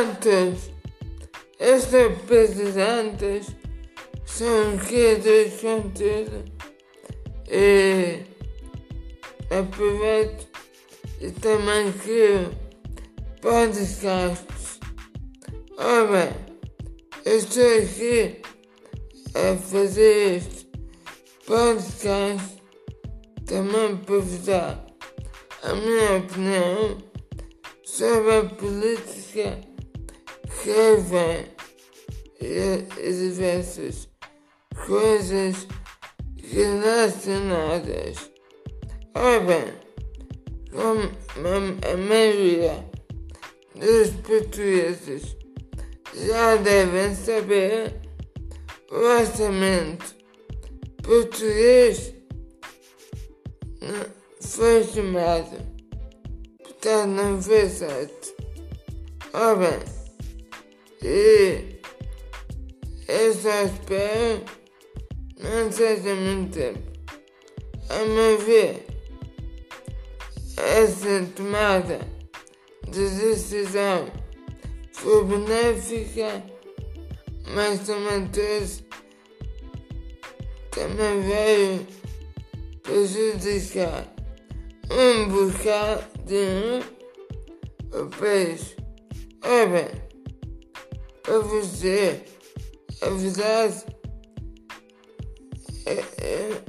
Portanto, estas pesquisantes são de conteúdo e aproveito e também crio podcasts. Ora, eu estou aqui a fazer este podcast também para vos dar a minha opinião sobre a política que vem e diversas coisas relacionadas. Ora bem, como a maioria dos portugueses já devem saber, o orçamento português foi chamado, portanto não foi certo. Ora bem, e eu só espero não seja muito tempo. A meu ver, essa tomada de decisão foi benéfica, mas também trouxe, também veio prejudicar um bocadinho o país. Ora bem, para você, a verdade é, é,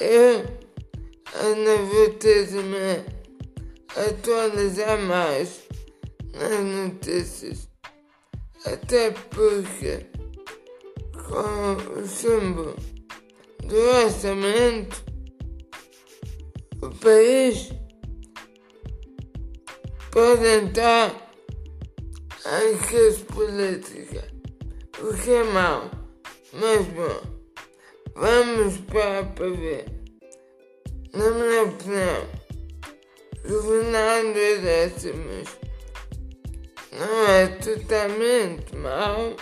é eu não vou ter também atualizar mais nas notícias. Até porque com o símbolo do orçamento o país pode entrar em crise política, o que é mau, mas bom, vamos para ver. Na minha opinião, governar dois décimos não é totalmente mau,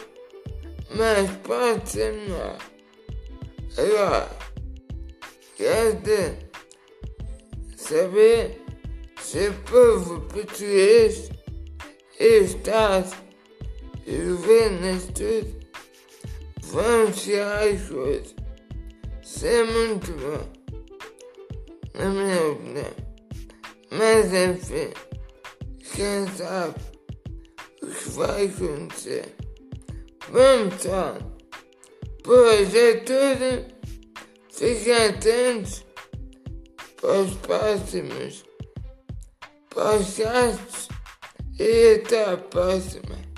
mas pode ser melhor. Agora, quer dizer, saber se o povo português está e o governo tudo vão chegar as coisas. Isso é muito bom, na minha opinião. Mas enfim, quem sabe o que vai acontecer. Vamos lá. Pois é tudo. Fiquem atentos para os próximos podcasts e até a próxima.